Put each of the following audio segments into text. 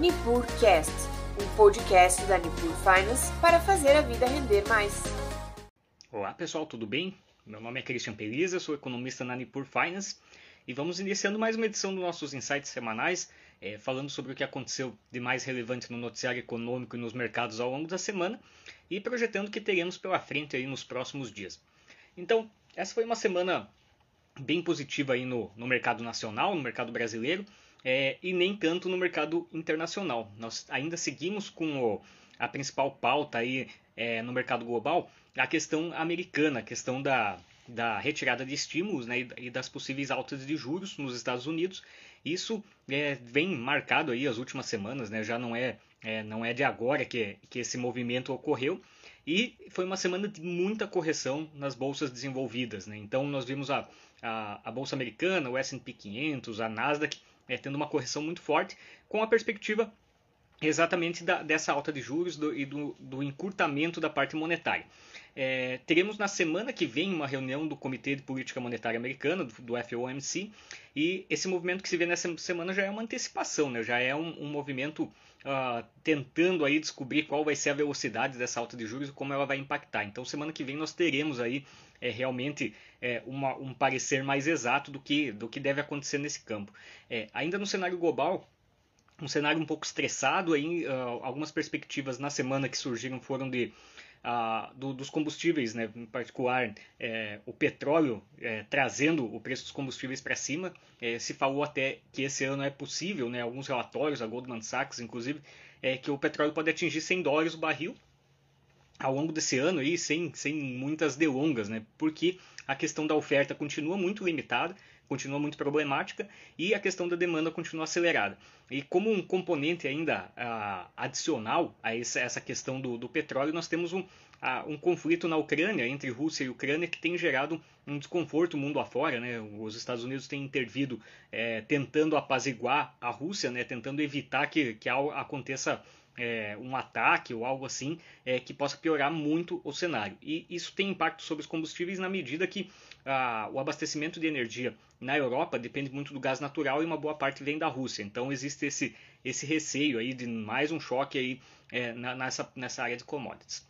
NipurCast, um podcast da Nipur Finance para fazer a vida render mais. Olá pessoal, tudo bem? Meu nome é Christian Peliza, sou economista na Nipur Finance e vamos iniciando mais uma edição dos nossos insights semanais, é, falando sobre o que aconteceu de mais relevante no noticiário econômico e nos mercados ao longo da semana e projetando o que teremos pela frente aí nos próximos dias. Então, essa foi uma semana bem positiva aí no, no mercado nacional, no mercado brasileiro, é, e nem tanto no mercado internacional. Nós ainda seguimos com o, a principal pauta aí é, no mercado global, a questão americana, a questão da, da retirada de estímulos né, e das possíveis altas de juros nos Estados Unidos. Isso é, vem marcado aí as últimas semanas, né, já não é, é, não é de agora que, que esse movimento ocorreu. E foi uma semana de muita correção nas bolsas desenvolvidas. Né? Então nós vimos a, a, a Bolsa Americana, o S&P 500, a Nasdaq é, tendo uma correção muito forte, com a perspectiva exatamente da, dessa alta de juros do, e do, do, encurtamento da parte monetária. É, teremos na semana que vem uma reunião do Comitê de Política Monetária Americano, do, do FOMC, e esse movimento que se vê nessa semana já é uma antecipação, né? já é um, um movimento uh, tentando aí descobrir qual vai ser a velocidade dessa alta de juros e como ela vai impactar. Então, semana que vem nós teremos aí é, realmente é, uma, um parecer mais exato do que, do que deve acontecer nesse campo. É, ainda no cenário global, um cenário um pouco estressado, aí, uh, algumas perspectivas na semana que surgiram foram de ah, do, dos combustíveis, né, em particular é, o petróleo é, trazendo o preço dos combustíveis para cima. É, se falou até que esse ano é possível, né, alguns relatórios, a Goldman Sachs inclusive, é, que o petróleo pode atingir 100 dólares o barril ao longo desse ano, aí, sem, sem muitas delongas, né, porque a questão da oferta continua muito limitada continua muito problemática e a questão da demanda continua acelerada. E como um componente ainda uh, adicional a essa, questão do, do, petróleo, nós temos um, uh, um conflito na Ucrânia, entre Rússia e Ucrânia, que tem gerado um desconforto mundo afora. Né? Os Estados Unidos têm intervido é, tentando apaziguar a Rússia, né? tentando evitar que, que aconteça é, um ataque ou algo assim é, que possa piorar muito o cenário. E isso tem impacto sobre os combustíveis na medida que ah, o abastecimento de energia na Europa depende muito do gás natural e uma boa parte vem da Rússia. Então existe esse, esse receio aí de mais um choque aí é, nessa, nessa área de commodities.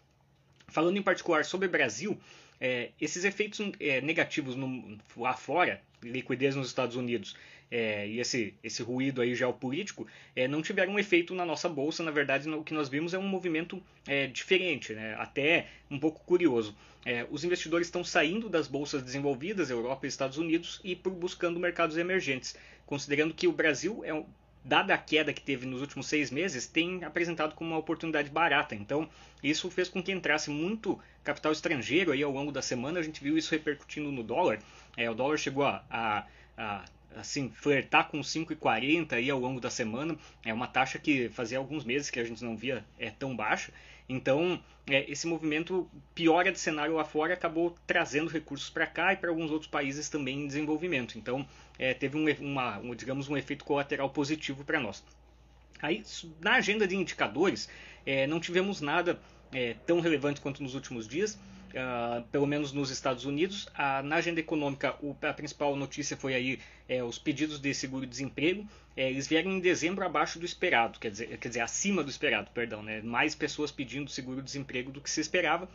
Falando em particular sobre o Brasil, é, esses efeitos é, negativos no, lá fora, liquidez nos Estados Unidos é, e esse, esse ruído aí geopolítico, é, não tiveram um efeito na nossa bolsa. Na verdade, o que nós vimos é um movimento é, diferente, né? até um pouco curioso. É, os investidores estão saindo das bolsas desenvolvidas, Europa e Estados Unidos, e buscando mercados emergentes, considerando que o Brasil é dada a queda que teve nos últimos seis meses, tem apresentado como uma oportunidade barata. Então, isso fez com que entrasse muito capital estrangeiro aí ao longo da semana. A gente viu isso repercutindo no dólar. É, o dólar chegou a, a, a assim flertar com 5,40 aí ao longo da semana. É uma taxa que fazia alguns meses que a gente não via é tão baixa. Então, é, esse movimento piora de cenário lá fora acabou trazendo recursos para cá e para alguns outros países também em desenvolvimento. Então, é, teve um, uma, um, digamos, um efeito colateral positivo para nós. Aí, na agenda de indicadores, é, não tivemos nada é, tão relevante quanto nos últimos dias uh, pelo menos nos Estados Unidos. Uh, na agenda econômica, o, a principal notícia foi aí é, os pedidos de seguro-desemprego. É, eles vieram em dezembro abaixo do esperado, quer dizer, quer dizer acima do esperado, perdão, né? mais pessoas pedindo seguro-desemprego do que se esperava.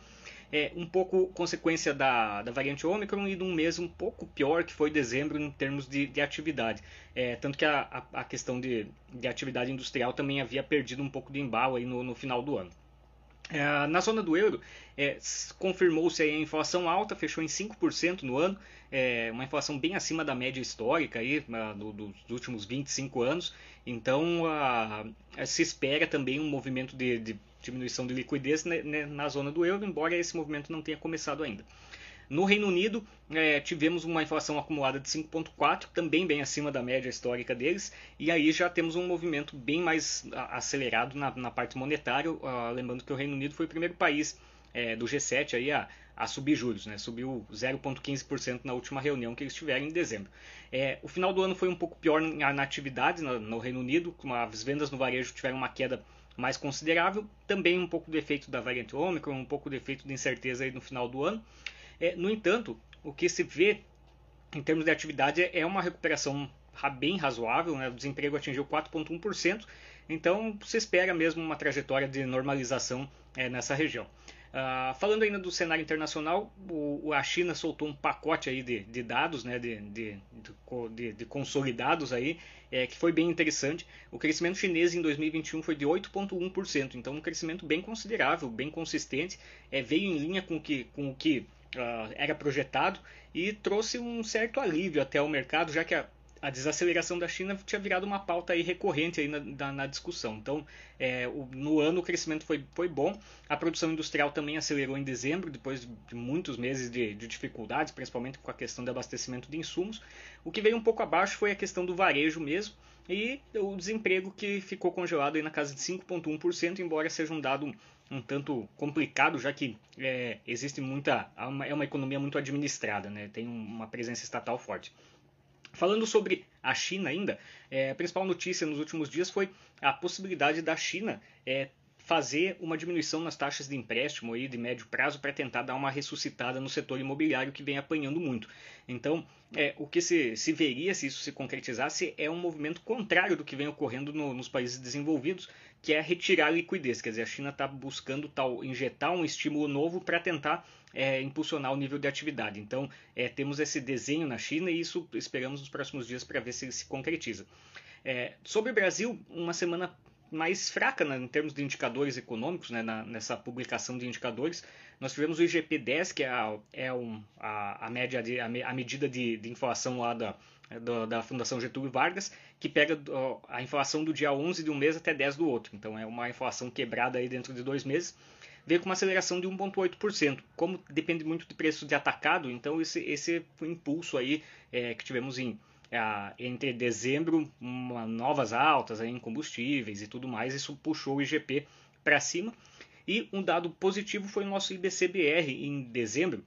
É um pouco consequência da, da variante Ômicron e de um mês um pouco pior que foi dezembro em termos de, de atividade. É, tanto que a, a, a questão de, de, atividade industrial também havia perdido um pouco de embalo aí no, no final do ano. É, na zona do euro, é, confirmou-se a inflação alta, fechou em 5% no ano, é, uma inflação bem acima da média histórica aí, do, dos últimos 25 anos. Então, se espera também um movimento de, de diminuição de liquidez né, né, na zona do euro, embora esse movimento não tenha começado ainda. No Reino Unido, é, tivemos uma inflação acumulada de 5,4, também bem acima da média histórica deles, e aí já temos um movimento bem mais acelerado na, na parte monetária. Uh, lembrando que o Reino Unido foi o primeiro país é, do G7 aí a, a subir juros, né? subiu 0,15% na última reunião que eles tiveram em dezembro. É, o final do ano foi um pouco pior na, na atividade no, no Reino Unido, as vendas no varejo tiveram uma queda mais considerável, também um pouco do efeito da variante Ômicron, um pouco do efeito de incerteza aí no final do ano. É, no entanto, o que se vê em termos de atividade é uma recuperação bem razoável, né? o desemprego atingiu 4,1%, então se espera mesmo uma trajetória de normalização é, nessa região. Uh, falando ainda do cenário internacional, o, a China soltou um pacote aí de, de dados, né, de, de, de, de consolidados aí, é, que foi bem interessante. O crescimento chinês em 2021 foi de 8,1%, então um crescimento bem considerável, bem consistente, é, veio em linha com, que, com o que era projetado e trouxe um certo alívio até ao mercado, já que a, a desaceleração da China tinha virado uma pauta aí recorrente aí na, na, na discussão. Então, é, o, no ano o crescimento foi, foi bom, a produção industrial também acelerou em dezembro, depois de muitos meses de, de dificuldades, principalmente com a questão de abastecimento de insumos. O que veio um pouco abaixo foi a questão do varejo mesmo e o desemprego que ficou congelado aí na casa de 5,1%, embora seja um dado um tanto complicado, já que é, existe muita. É uma economia muito administrada, né? tem uma presença estatal forte. Falando sobre a China ainda, é, a principal notícia nos últimos dias foi a possibilidade da China é, fazer uma diminuição nas taxas de empréstimo aí de médio prazo para tentar dar uma ressuscitada no setor imobiliário que vem apanhando muito. Então, é, o que se, se, veria se isso se concretizasse é um movimento contrário do que vem ocorrendo no, nos países desenvolvidos, que é retirar liquidez. Quer dizer, a China está buscando tal, injetar um estímulo novo para tentar é, impulsionar o nível de atividade. Então, é, temos esse desenho na China e isso esperamos nos próximos dias para ver se ele se concretiza. É, sobre o Brasil, uma semana mais fraca né, em termos de indicadores econômicos, né, na, nessa publicação de indicadores. Nós tivemos o IGP-10, que é, a, é um, a, a, média de, a, a medida de, de, inflação lá da, da, da, Fundação Getúlio Vargas, que pega a inflação do dia 11 de um mês até 10 do outro. Então é uma inflação quebrada aí dentro de dois meses. Veio com uma aceleração de 1,8%. Como depende muito do preço de atacado, então esse, esse impulso aí é, que tivemos em entre dezembro, uma, novas altas em combustíveis e tudo mais, isso puxou o IGP para cima. E um dado positivo foi o nosso IBCBR em dezembro.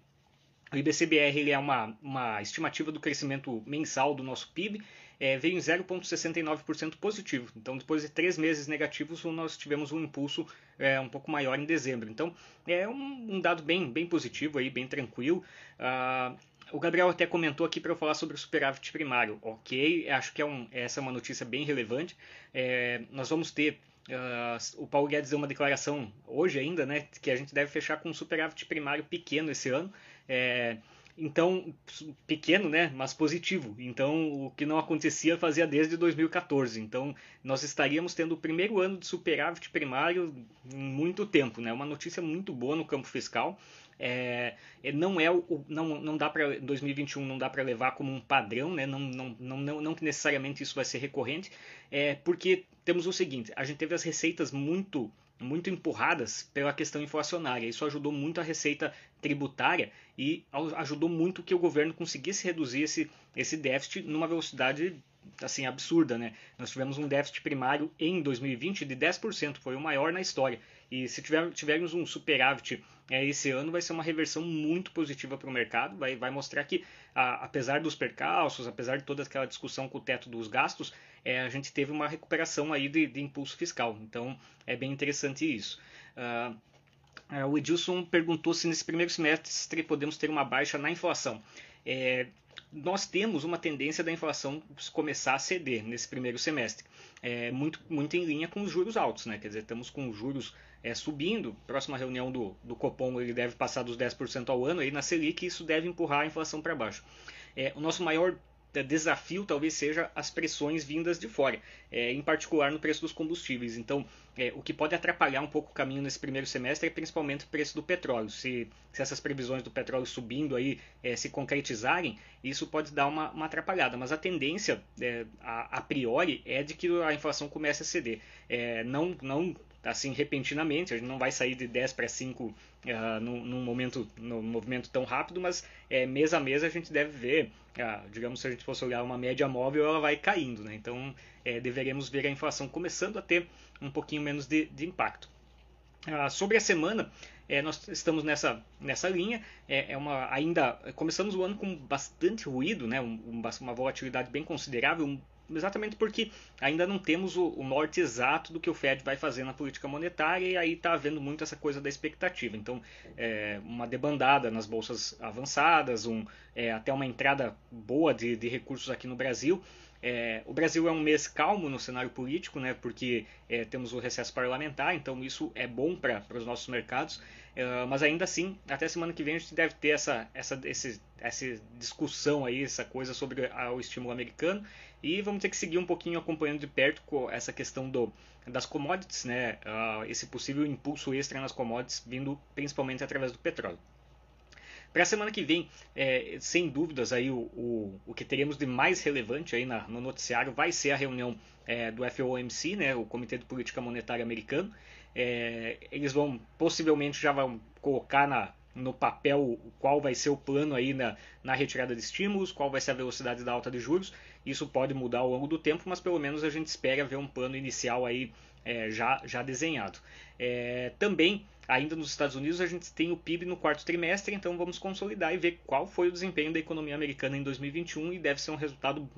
O IBCBR ele é uma, uma estimativa do crescimento mensal do nosso PIB, é, veio em 0,69% positivo. Então, depois de três meses negativos, nós tivemos um impulso é, um pouco maior em dezembro. Então, é um, um dado bem, bem positivo, aí, bem tranquilo. Uh, o Gabriel até comentou aqui para eu falar sobre o superávit primário. Ok, acho que é um, essa é uma notícia bem relevante. É, nós vamos ter. Uh, o Paulo Guedes deu uma declaração hoje ainda, né, que a gente deve fechar com um superávit primário pequeno esse ano. É, então, pequeno, né, mas positivo. Então, o que não acontecia fazia desde 2014. Então, nós estaríamos tendo o primeiro ano de superávit primário em muito tempo, né? Uma notícia muito boa no campo fiscal. É, é, não é o, não, não dá para 2021 não dá para levar como um padrão, né? Não, não, não, não, que necessariamente isso vai ser recorrente, é porque temos o seguinte: a gente teve as receitas muito muito empurradas pela questão inflacionária. Isso ajudou muito a receita tributária e ajudou muito que o governo conseguisse reduzir esse, esse déficit numa velocidade assim absurda, né? Nós tivemos um déficit primário em 2020 de 10%, foi o maior na história. E se tiver, tivermos um superávit esse ano, vai ser uma reversão muito positiva para o mercado. Vai, vai mostrar que, a, apesar dos percalços, apesar de toda aquela discussão com o teto dos gastos, é, a gente teve uma recuperação aí de, de, impulso fiscal. Então, é bem interessante isso. Uh, o Edilson perguntou se nesse primeiro semestre podemos ter uma baixa na inflação. É, nós temos uma tendência da inflação começar a ceder nesse primeiro semestre, é, muito, muito em linha com os juros altos, né? quer dizer, estamos com os juros é, subindo, próxima reunião do, do Copom ele deve passar dos 10% ao ano, aí na Selic isso deve empurrar a inflação para baixo. É, o nosso maior desafio talvez seja as pressões vindas de fora, é, em particular no preço dos combustíveis. Então, é, o que pode atrapalhar um pouco o caminho nesse primeiro semestre é principalmente o preço do petróleo. Se, se essas previsões do petróleo subindo aí é, se concretizarem, isso pode dar uma, uma atrapalhada. Mas a tendência, é, a, a, priori, é de que a inflação comece a ceder. É, não, não assim repentinamente, a gente não vai sair de 10 para 5 uh, num, num, momento, num movimento tão rápido, mas é, mês a mês a gente deve ver, digamos, se a gente fosse olhar uma média móvel, ela vai caindo, né? então é, deveremos ver a inflação começando a ter um pouquinho menos de, de impacto. Uh, sobre a semana, é, nós estamos nessa, nessa linha. É, é, uma, ainda começamos o ano com bastante ruído, né? Um, uma volatilidade bem considerável, exatamente porque ainda não temos o, o, norte exato do que o Fed vai fazer na política monetária e aí está havendo muito essa coisa da expectativa. Então, é, uma debandada nas bolsas avançadas, um, é, até uma entrada boa de, de recursos aqui no Brasil. É, o Brasil é um mês calmo no cenário político, né, porque é, temos o recesso parlamentar, então isso é bom para os nossos mercados. É, mas ainda assim, até semana que vem a gente deve ter essa, essa, esse, essa discussão aí, essa coisa sobre a, o estímulo americano. E vamos ter que seguir um pouquinho acompanhando de perto essa questão do, das commodities, né, uh, esse possível impulso extra nas commodities vindo principalmente através do petróleo. Para a semana que vem, é, sem dúvidas, aí o, o, o, que teremos de mais relevante aí na, no noticiário vai ser a reunião é, do FOMC, né, o Comitê de Política Monetária Americano. É, eles vão possivelmente já vão colocar na, no papel qual vai ser o plano aí na, na retirada de estímulos, qual vai ser a velocidade da alta de juros. Isso pode mudar ao longo do tempo, mas pelo menos a gente espera ver um plano inicial aí é, já, já desenhado. É, também, ainda nos Estados Unidos, a gente tem o PIB no quarto trimestre, então vamos consolidar e ver qual foi o desempenho da economia americana em 2021 e deve ser um resultado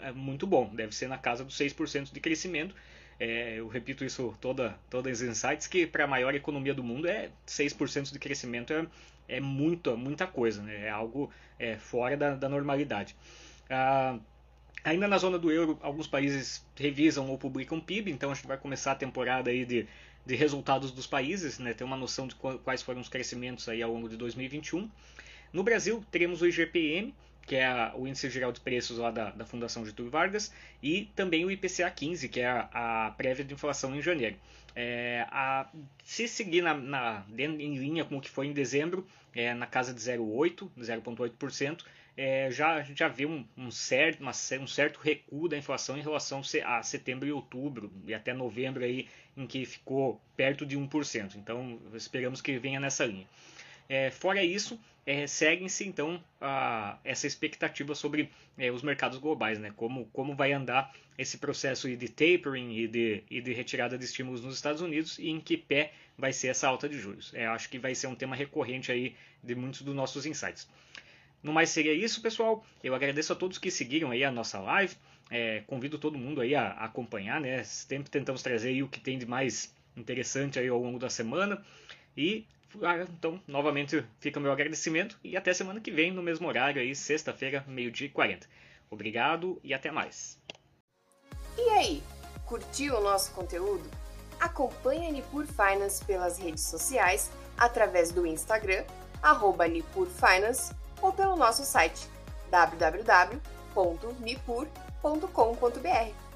é, muito bom, deve ser na casa dos 6% de crescimento. É, eu repito isso toda, todas as insights, que para a maior economia do mundo é 6% de crescimento é, é muita, muita coisa, né? é algo é, fora da, da normalidade. Ah, Ainda na zona do euro, alguns países revisam ou publicam PIB, então a gente vai começar a temporada aí de, de resultados dos países, né, ter uma noção de quais foram os crescimentos aí ao longo de 2021. No Brasil, teremos o IGPM, que é a, o Índice Geral de Preços lá da, da Fundação Getúlio Vargas, e também o IPCA 15, que é a, a prévia de inflação em janeiro. É, a, se seguir na, na, em linha com o que foi em dezembro, é, na casa de 0,8%, 0,8%, é, já, já vê um, um, certo, uma, um certo recuo da inflação em relação a setembro e outubro, e até novembro, aí, em que ficou perto de 1%. Então, esperamos que venha nessa linha. É, fora isso, é, seguem-se então a, essa expectativa sobre é, os mercados globais, né? como, como vai andar esse processo de tapering e de, e de retirada de estímulos nos Estados Unidos e em que pé vai ser essa alta de juros. É, acho que vai ser um tema recorrente aí de muitos dos nossos insights. No mais seria isso, pessoal. Eu agradeço a todos que seguiram aí a nossa live. É, convido todo mundo aí a, a, acompanhar, né? Sempre tentamos trazer o que tem de mais interessante aí ao longo da semana. E então, novamente fica o meu agradecimento e até semana que vem no mesmo horário aí, sexta-feira, meio-dia e 40. Obrigado e até mais. E aí, curtiu o nosso conteúdo? Acompanhe a Nipur Finance pelas redes sociais através do Instagram, arroba Nipur Finance ou pelo nosso site www.nipur.com.br.